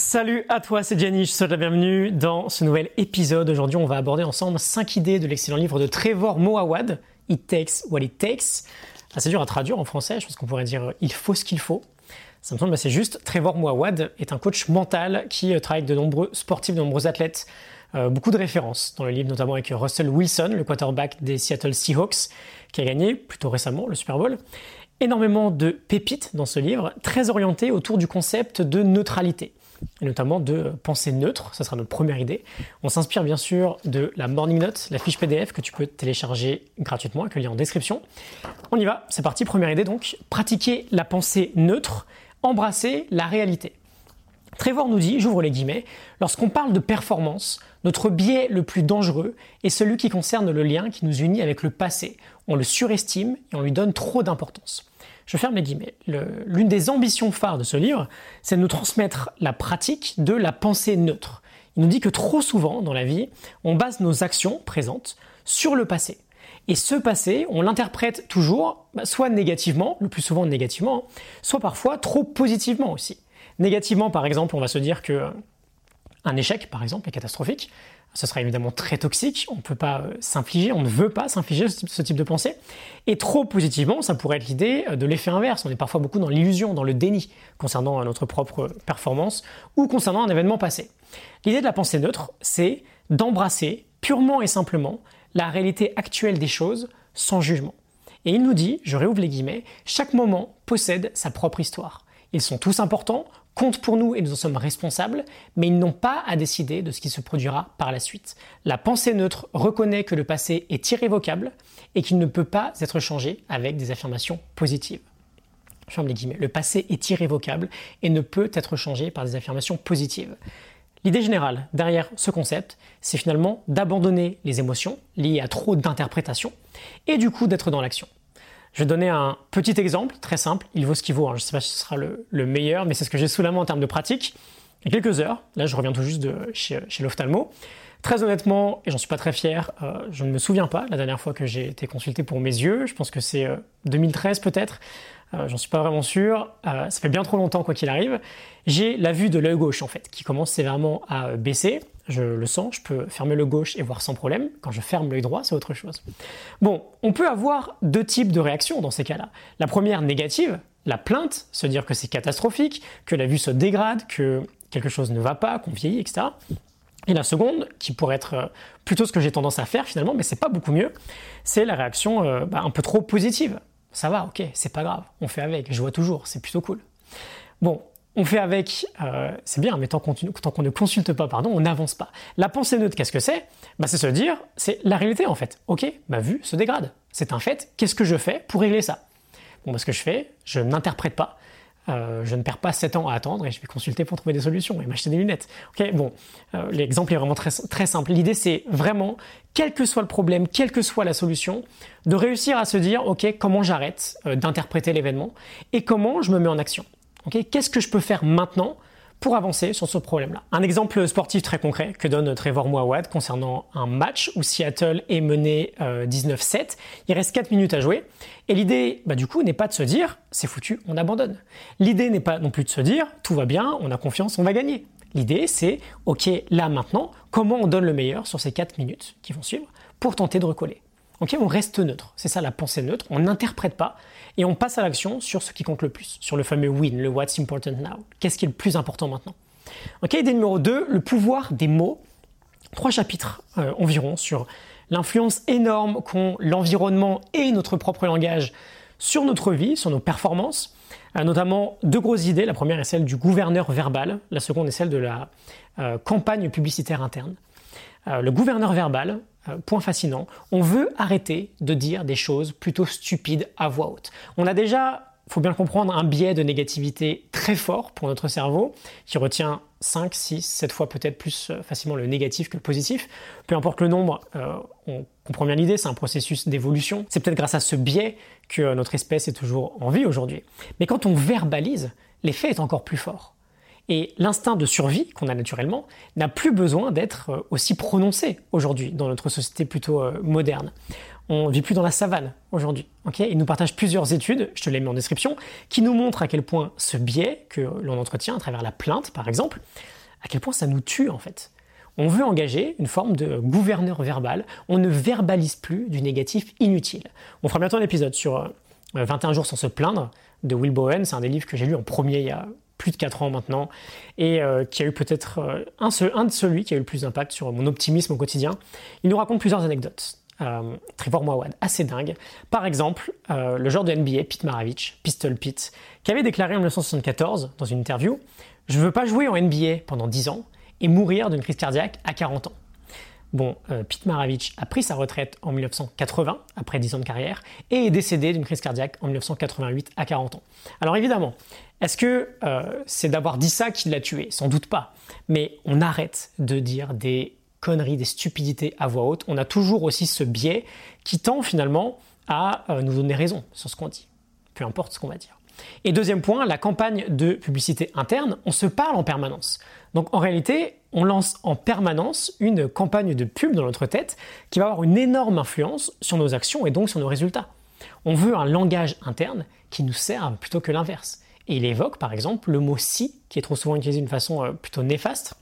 Salut à toi, c'est Jenny, je te souhaite la bienvenue dans ce nouvel épisode. Aujourd'hui, on va aborder ensemble 5 idées de l'excellent livre de Trevor Moawad, It Takes What It Takes. C'est dur à traduire en français, je pense qu'on pourrait dire Il faut ce qu'il faut. Ça me semble assez juste. Trevor Moawad est un coach mental qui euh, travaille avec de nombreux sportifs, de nombreux athlètes. Euh, beaucoup de références dans le livre, notamment avec Russell Wilson, le quarterback des Seattle Seahawks, qui a gagné plutôt récemment le Super Bowl. Énormément de pépites dans ce livre, très orienté autour du concept de neutralité et notamment de pensée neutre, ça sera notre première idée. On s'inspire bien sûr de la Morning Note, la fiche PDF que tu peux télécharger gratuitement avec le lien en description. On y va, c'est parti, première idée donc, pratiquer la pensée neutre, embrasser la réalité. Trevor nous dit, j'ouvre les guillemets, lorsqu'on parle de performance, notre biais le plus dangereux est celui qui concerne le lien qui nous unit avec le passé. On le surestime et on lui donne trop d'importance. Je ferme les guillemets. L'une des ambitions phares de ce livre, c'est de nous transmettre la pratique de la pensée neutre. Il nous dit que trop souvent dans la vie, on base nos actions présentes sur le passé. Et ce passé, on l'interprète toujours, bah, soit négativement, le plus souvent négativement, soit parfois trop positivement aussi. Négativement, par exemple, on va se dire que un échec, par exemple, est catastrophique. Ce sera évidemment très toxique, on ne peut pas euh, s'infliger, on ne veut pas s'infliger ce, type de pensée. Et trop positivement, ça pourrait être l'idée euh, de l'effet inverse. On est parfois beaucoup dans l'illusion, dans le déni concernant euh, notre propre performance ou concernant un événement passé. L'idée de la pensée neutre, c'est d'embrasser purement et simplement la réalité actuelle des choses sans jugement. Et il nous dit, je réouvre les guillemets, chaque moment possède sa propre histoire. Ils sont tous importants, comptent pour nous et nous en sommes responsables, mais ils n'ont pas à décider de ce qui se produira par la suite. La pensée neutre reconnaît que le passé est irrévocable et qu'il ne peut pas être changé avec des affirmations positives. Je ferme les guillemets. Le passé est irrévocable et ne peut être changé par des affirmations positives. L'idée générale derrière ce concept, c'est finalement d'abandonner les émotions liées à trop d'interprétations et du coup d'être dans l'action. Je vais donner un petit exemple très simple. Il vaut ce qu'il vaut. Hein. Je ne sais pas si ce sera le, meilleur, mais c'est ce que j'ai sous la main en termes de pratique. Il y a quelques heures, là je reviens tout juste de chez, l'ophtalmo. Très honnêtement, et j'en suis pas très fier, euh, je ne me souviens pas la dernière fois que j'ai été consulté pour mes yeux. Je pense que c'est 2013 euh, peut-être. Euh, j'en suis pas vraiment sûr. ça fait bien trop longtemps quoi qu'il arrive. J'ai la vue de l'œil gauche en fait qui commence sévèrement à baisser je le sens, je peux fermer le gauche et voir sans problème. Quand je ferme l'œil droit, c'est autre chose. Bon, on peut avoir deux types de réactions dans ces cas-là. La première négative, la plainte, se dire que c'est catastrophique, que la vue se dégrade, que quelque chose ne va pas, qu'on vieillit, etc. Et la seconde, qui pourrait être euh, plutôt ce que j'ai tendance à faire finalement, mais c'est pas beaucoup mieux, c'est la réaction euh, bah, un peu trop positive. Ça va, ok, c'est pas grave, on fait avec, je vois toujours, c'est plutôt cool. Bon, on fait avec, euh, c'est bien, mais tant qu'on, ne consulte pas, pardon, on n'avance pas. La pensée neutre, qu'est-ce que c'est? Bah, C'est se dire, c'est la réalité en fait. Ok, ma vue se dégrade. C'est un fait. Qu'est-ce que je fais pour régler ça? Bon, bah, ce que je fais, je n'interprète pas. Euh, je ne perds pas 7 ans à attendre et je vais consulter pour trouver des solutions et m'acheter des lunettes. Ok, bon, euh, l'exemple est vraiment très, très simple. L'idée, c'est vraiment, quel que soit le problème, quelle que soit la solution, de réussir à se dire, ok, comment j'arrête d'interpréter l'événement et comment je me mets en action. Qu'est-ce que je peux faire maintenant pour avancer sur ce problème-là? Un exemple sportif très concret que donne Trevor Moawad concernant un match où Seattle est mené 19-7. Euh, Il reste 4 minutes à jouer. Et l'idée, bah, du coup, n'est pas de se dire c'est foutu, on abandonne. L'idée n'est pas non plus de se dire tout va bien, on a confiance, on va gagner. L'idée, c'est ok, là maintenant, comment on donne le meilleur sur ces 4 minutes qui vont suivre pour tenter de recoller? On reste neutre. C'est ça la pensée neutre. On n'interprète pas et on passe à l'action sur ce qui compte le plus, sur le fameux win, le what's important now. Qu'est-ce qui est le plus important maintenant? Ok, idée numéro 2, le pouvoir des mots. Trois chapitres euh, environ sur l'influence énorme qu'ont l'environnement et notre propre langage sur notre vie, sur nos performances. Euh, notamment deux grosses idées. La première est celle du gouverneur verbal, la seconde est celle de la euh, campagne publicitaire interne. Le gouverneur verbal, euh, point fascinant, on veut arrêter de dire des choses plutôt stupides à voix haute. On a déjà, faut bien comprendre, un biais de négativité très fort pour notre cerveau, qui retient 5, 6, 7 fois peut-être plus euh, facilement le négatif que le positif. Peu importe le nombre, euh, on comprend bien l'idée, c'est un processus d'évolution. C'est peut-être grâce à ce biais que notre espèce est toujours en vie aujourd'hui. Mais quand on verbalise, l'effet est encore plus fort. Et l'instinct de survie qu'on a naturellement n'a plus besoin d'être euh, aussi prononcé aujourd'hui dans notre société plutôt euh, moderne. on vit plus dans la savane aujourd'hui. il nous partage plusieurs études, je te les mets en description, qui nous montrent à quel point ce biais que l'on entretient à travers la plainte, par exemple, à quel point ça nous tue en fait. On veut engager une forme de gouverneur verbal. On ne verbalise plus du négatif inutile. On fera bientôt un épisode sur 21 euh, jours sans se plaindre de Will Bowen. C'est un des livres que j'ai lu en premier il y a plus de 4 ans maintenant et euh, qui a eu peut-être euh, un, un de celui qui a eu le plus d'impact sur mon optimisme au quotidien. Il nous raconte plusieurs anecdotes. Trevor Mawad, assez dingue. Par exemple, le joueur de NBA, Pete Maravich, Pistol Pete, qui avait déclaré en 1974 dans une interview Je veux pas jouer en NBA pendant 10 ans, et mourir d'une crise cardiaque à 40 ans. Bon, euh, Pete Maravich a pris sa retraite en 1980, après 10 ans de carrière, et est décédé d'une crise cardiaque en 1988 à 40 ans. Alors évidemment, est-ce que euh, c'est d'avoir dit ça qui l'a tué? Sans doute pas. Mais on arrête de dire des conneries, des stupidités à voix haute. On a toujours aussi ce biais qui tend finalement à euh, nous donner raison sur ce qu'on dit, peu importe ce qu'on va dire. Et deuxième point, la campagne de publicité interne, on se parle en permanence. Donc en réalité, on lance en permanence une campagne de pub dans notre tête qui va avoir une énorme influence sur nos actions et donc sur nos résultats. On veut un langage interne qui nous serve plutôt que l'inverse. Il évoque par exemple le mot si, qui est trop souvent utilisé d'une façon euh, plutôt néfaste.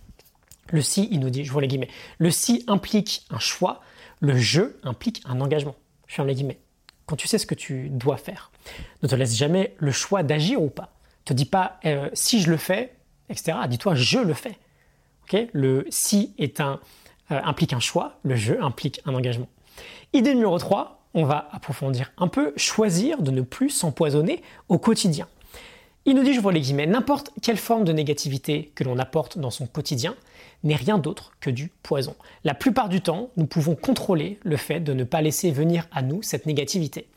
Le si, il nous dit, je vois les guillemets, le si implique un choix, le je implique un engagement. Je ferme les guillemets quand tu sais ce que tu dois faire. Ne te laisse jamais le choix d'agir ou pas. Ne te dis pas euh, si je le fais, etc. Dis-toi je le fais. le si euh, implique un choix, le je implique un engagement. Idée numéro 3, on va approfondir un peu, choisir de ne plus s'empoisonner au quotidien. Il nous dit, je vois les guillemets, n'importe quelle forme de négativité que l'on apporte dans son quotidien n'est rien d'autre que du poison. La plupart du temps, nous pouvons contrôler le fait de ne pas laisser venir à nous cette négativité.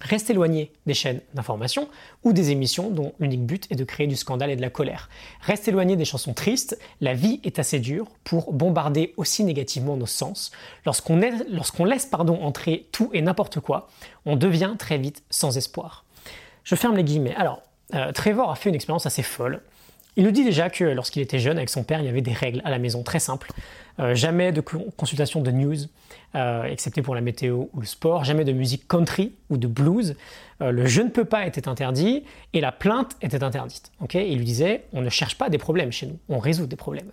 Reste éloigné des chaînes d'information ou des émissions dont l'unique but est de créer du scandale et de la colère. Reste éloigné des chansons tristes, la vie est assez dure pour bombarder aussi négativement nos sens. Lorsqu'on laisse pardon, entrer tout et n'importe quoi, on devient très vite sans espoir. Je ferme les guillemets. Euh, Trevor a fait une expérience assez folle. Il nous dit déjà que lorsqu'il était jeune avec son père, il y avait des règles à la maison très simples. Euh, jamais de consultation de news, euh, excepté pour la météo ou le sport. Jamais de musique country ou de blues. le je ne peux pas était interdit et la plainte était interdite. il lui disait on ne cherche pas des problèmes chez nous, on résout des problèmes.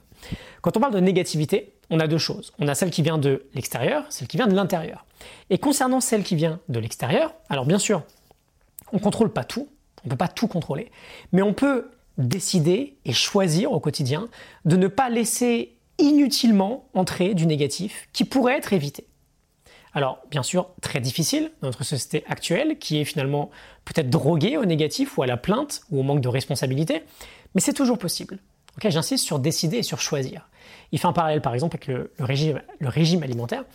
Quand on parle de négativité, on a deux choses. On a celle qui vient de l'extérieur, celle qui vient de l'intérieur. Et concernant celle qui vient de l'extérieur, alors bien sûr, on ne contrôle pas tout, on ne peut pas tout contrôler. Mais on peut décider et choisir au quotidien de ne pas laisser inutilement entrer du négatif qui pourrait être évité. Alors, bien sûr, très difficile dans notre société actuelle, qui est finalement peut-être droguée au négatif ou à la plainte ou au manque de responsabilité, mais c'est toujours possible. J'insiste sur décider et sur choisir. Il fait un parallèle par exemple avec le, régime, alimentaire.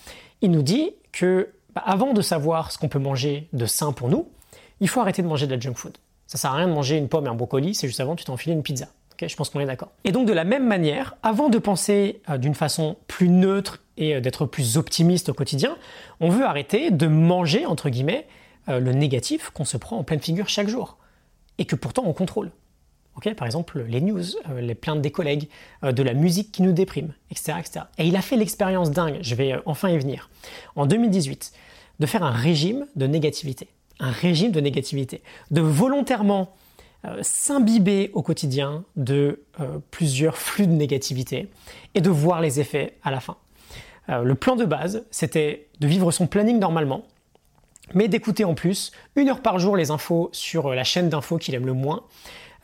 Il nous dit que bah, avant de savoir ce qu'on peut manger de sain pour nous, il faut arrêter de manger de la junk food. Ça sert à rien de manger une pomme et un brocoli, c'est juste avant tu t'es enfilé une pizza. je pense qu'on est d'accord. Et donc de la même manière, avant de penser euh, d'une façon plus neutre et euh, d'être plus optimiste au quotidien, on veut arrêter de manger entre guillemets euh, le négatif qu'on se prend en pleine figure chaque jour et que pourtant on contrôle. Par exemple, les news, les plaintes des collègues, de la musique qui nous déprime, etc., etc. Et il a fait l'expérience dingue, je vais enfin y venir, en 2018, de faire un régime de négativité un régime de négativité, de volontairement euh, s'imbiber au quotidien de euh, plusieurs flux de négativité et de voir les effets à la fin. Euh, le plan de base, c'était de vivre son planning normalement, mais d'écouter en plus une heure par jour les infos sur la chaîne d'infos qu'il aime le moins,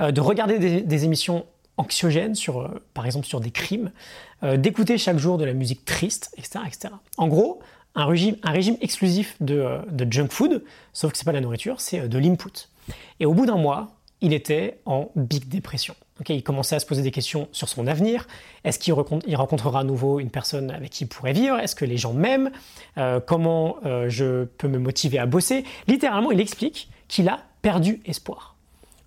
de regarder des, des émissions anxiogènes sur, par exemple, sur des crimes, d'écouter chaque jour de la musique triste, etc., etc. En gros, un régime, exclusif euh, de, junk food, sauf que c'est pas de la nourriture, c'est euh, de l'input. Et au bout d'un mois, il était en big dépression. il commençait à se poser des questions sur son avenir. Est-ce qu'il rencontrera à nouveau une personne avec qui il pourrait vivre? Est-ce que les gens m'aiment? Euh, Comment je peux me motiver à bosser? Littéralement, il explique qu'il a perdu espoir.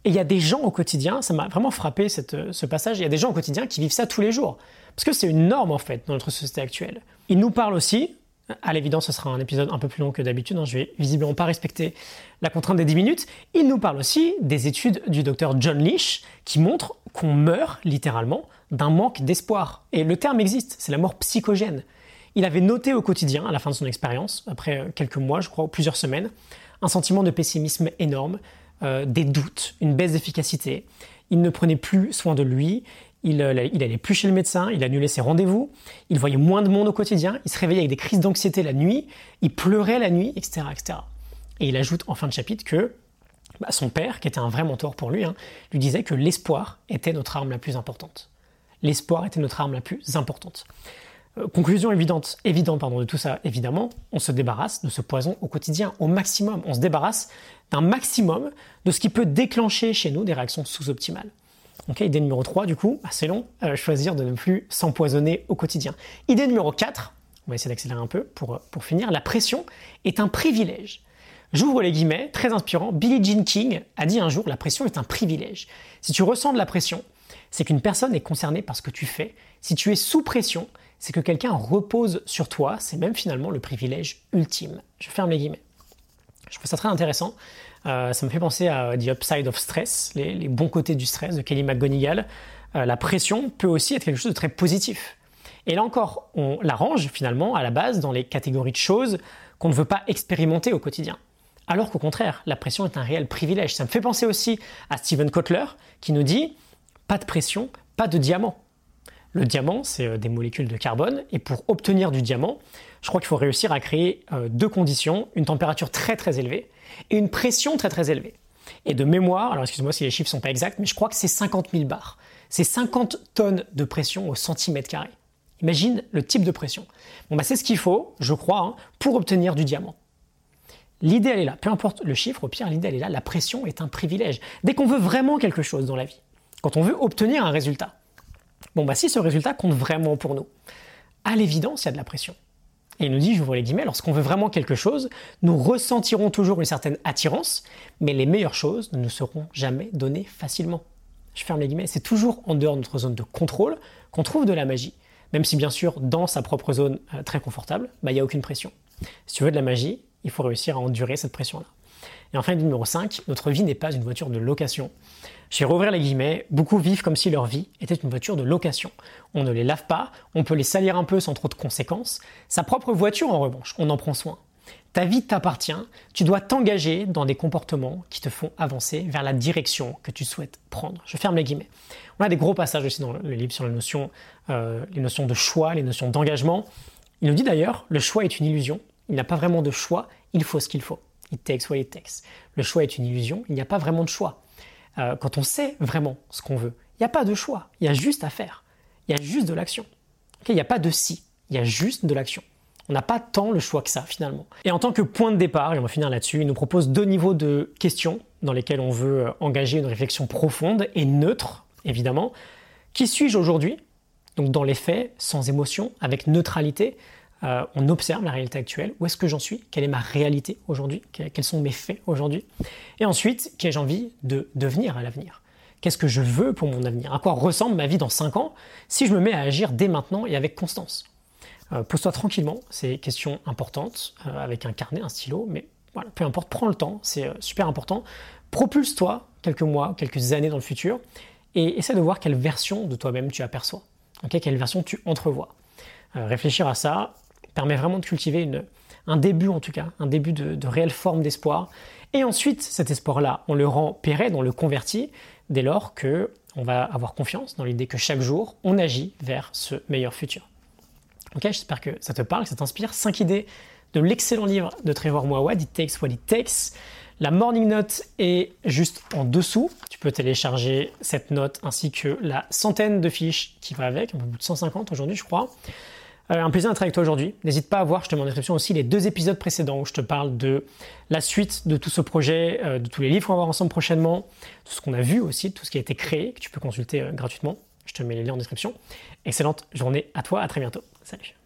Et il y a des gens au quotidien, ça m'a vraiment frappé ce passage, il y a des gens au quotidien qui vivent ça tous les jours. Parce que c'est une norme en fait dans notre société actuelle. Il nous parle aussi à l'évidence, ce sera un épisode un peu plus long que d'habitude. Hein. Je vais visiblement pas respecter la contrainte des 10 minutes. Il nous parle aussi des études du docteur John Leach qui montrent qu'on meurt littéralement d'un manque d'espoir. Et le terme existe, c'est la mort psychogène. il avait noté au quotidien, à la fin de son expérience, après quelques mois, je crois, ou plusieurs semaines, un sentiment de pessimisme énorme, euh, des doutes, une baisse d'efficacité. Il ne prenait plus soin de lui, il, euh, il allait plus chez le médecin, il annulait ses rendez-vous, il voyait moins de monde au quotidien, il se réveillait avec des crises d'anxiété la nuit, il pleurait la nuit, etc., etc. Et il ajoute en fin de chapitre que bah, son père, qui était un vrai mentor pour lui, hein, lui disait que l'espoir était notre arme la plus importante. L'espoir était notre arme la plus importante. Euh, conclusion évidente, pardon, de tout ça, évidemment, on se débarrasse de ce poison au quotidien, au maximum. On se débarrasse d'un maximum de ce qui peut déclencher chez nous des réactions sous-optimales. Ok, idée numéro 3, du coup, assez long, euh, choisir de ne plus s'empoisonner au quotidien. Idée numéro 4, on va essayer d'accélérer un peu pour, pour finir, la pression est un privilège. J'ouvre les guillemets, très inspirant, Billie Jean King a dit un jour, la pression est un privilège. Si tu ressens de la pression, c'est qu'une personne est concernée par ce que tu fais. Si tu es sous pression, c'est que quelqu'un repose sur toi, c'est même finalement le privilège ultime. Je ferme les guillemets. Je trouve ça très intéressant. Euh, ça me fait penser à The Upside of Stress, les, bons côtés du stress de Kelly McGonigal. Euh, la pression peut aussi être quelque chose de très positif. Et là encore, on la range finalement à la base dans les catégories de choses qu'on ne veut pas expérimenter au quotidien. Alors qu'au contraire, la pression est un réel privilège. Ça me fait penser aussi à Steven Kotler qui nous dit pas de pression, pas de diamant. Le diamant, c'est euh, des molécules de carbone, et pour obtenir du diamant, je crois qu'il faut réussir à créer euh, deux conditions, une température très très élevée et une pression très très élevée. Et de mémoire, alors excuse-moi si les chiffres sont pas exacts, mais je crois que c'est 50 000 bars. C'est 50 tonnes de pression au centimètre carré. Imagine le type de pression. Bon, bah, c'est ce qu'il faut, je crois, hein, pour obtenir du diamant. L'idée, est là. Peu importe le chiffre, au pire, l'idée, elle est là. La pression est un privilège. Dès qu'on veut vraiment quelque chose dans la vie, quand on veut obtenir un résultat, bon, bah, si ce résultat compte vraiment pour nous, à l'évidence, il y a de la pression. Et il nous dit, j'ouvre les guillemets, lorsqu'on veut vraiment quelque chose, nous ressentirons toujours une certaine attirance, mais les meilleures choses ne nous seront jamais données facilement. Je ferme les guillemets, c'est toujours en dehors de notre zone de contrôle qu'on trouve de la magie. Même si bien sûr, dans sa propre zone euh, très confortable, bah, il n'y a aucune pression. Si tu veux de la magie, il faut réussir à endurer cette pression-là. Et enfin, numéro 5, notre vie n'est pas une voiture de location. Je vais rouvrir les guillemets, beaucoup vivent comme si leur vie était une voiture de location. On ne les lave pas, on peut les salir un peu sans trop de conséquences. Sa propre voiture, en revanche, on en prend soin. Ta vie t'appartient, tu dois t'engager dans des comportements qui te font avancer vers la direction que tu souhaites prendre. Je ferme les guillemets. On a des gros passages aussi dans le livre sur les notions, euh, les notions de choix, les notions d'engagement. Il nous dit d'ailleurs, le choix est une illusion, il n'y a pas vraiment de choix, il faut ce qu'il faut. It takes what it takes. Le choix est une illusion, il n'y a pas vraiment de choix. Euh, quand on sait vraiment ce qu'on veut, il n'y a pas de choix, il y a juste à faire. Il y a juste de l'action. il n'y a pas de si, il y a juste de l'action. On n'a pas tant le choix que ça finalement. Et en tant que point de départ, et on va finir là-dessus, il nous propose deux niveaux de questions dans lesquelles on veut euh, engager une réflexion profonde et neutre, évidemment. Qui suis-je aujourd'hui? Donc dans les faits, sans émotion, avec neutralité, euh, on observe la réalité actuelle, où est-ce que j'en suis, quelle est ma réalité aujourd'hui, quels sont mes faits aujourd'hui, et ensuite, qu'ai-je envie de devenir à l'avenir? Qu'est-ce que je veux pour mon avenir? À quoi ressemble ma vie dans 5 ans si je me mets à agir dès maintenant et avec constance? Euh, Pose-toi tranquillement ces questions importantes, euh, avec un carnet, un stylo, mais voilà, peu importe, prends le temps, c'est super important. Propulse-toi quelques mois, quelques années dans le futur, et essaie de voir quelle version de toi-même tu aperçois, quelle version tu entrevois. réfléchir à ça, permet vraiment de cultiver un début en tout cas, un début de, réelle forme d'espoir. Et ensuite, cet espoir-là, on le rend pérenne, on le convertit dès lors que on va avoir confiance dans l'idée que chaque jour, on agit vers ce meilleur futur. Ok, j'espère que ça te parle, que ça t'inspire. Cinq idées de l'excellent livre de Trevor Moawad, It Takes What It Takes. La morning note est juste en dessous. Tu peux télécharger cette note ainsi que la centaine de fiches qui va avec, un peu plus de 150 aujourd'hui, je crois. Euh, un plaisir d'être avec toi aujourd'hui. N'hésite pas à voir, je te mets en description aussi les deux épisodes précédents où je te parle de la suite de tout ce projet, euh, de tous les livres qu'on va voir ensemble prochainement, tout ce qu'on a vu aussi, tout ce qui a été créé, que tu peux consulter euh, gratuitement. Je te mets les liens en description. Excellente journée à toi, à très bientôt. Salut.